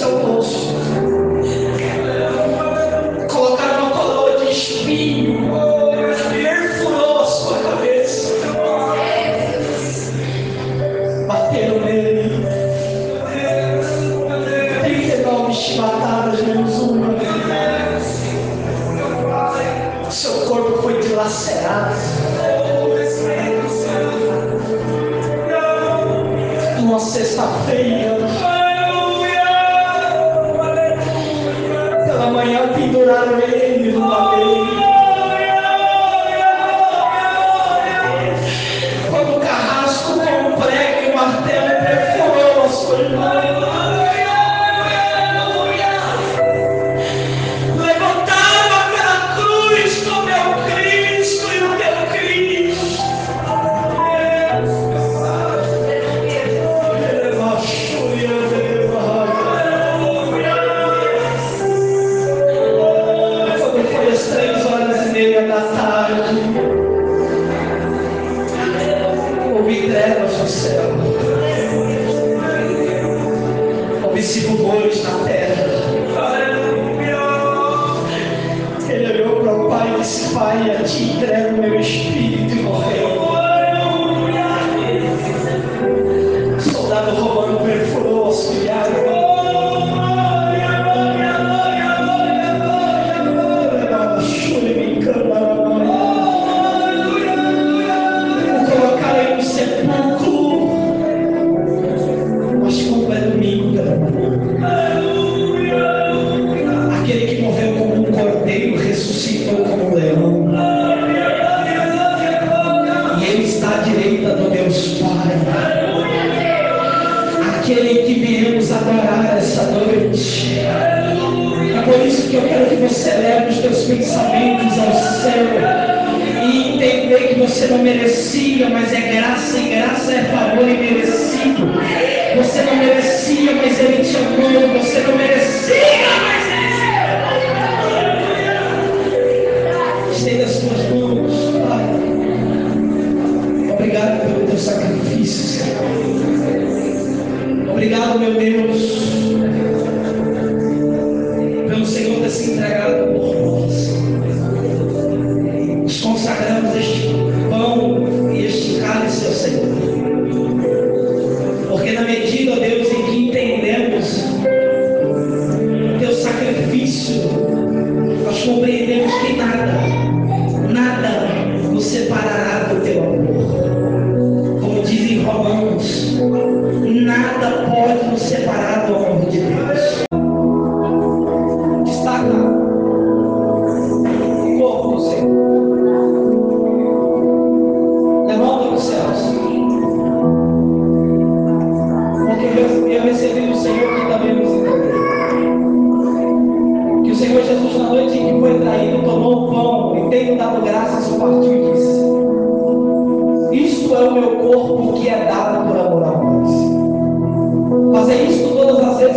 seu rosto. that remain in his. Pai a ti entrego meu espírito e morreu. Noite. É por isso que eu quero que você leve os teus pensamentos ao céu e entender que você não merecia, mas é graça, e graça é favor e merecido. Você não merecia, mas Ele te amou. Você não merecia, mas Ele Estenda as tuas mãos, Pai. Obrigado pelo teu sacrifício, Senhor. Obrigado, meu Deus, se entregado eu, recebi do Senhor que também nos entendeu. Que o Senhor Jesus, na noite em que foi traído, tomou o pão e tendo dado graças, partiu e disse: Isto é o meu corpo que é dado por amor a vós. Fazer isto todas as vezes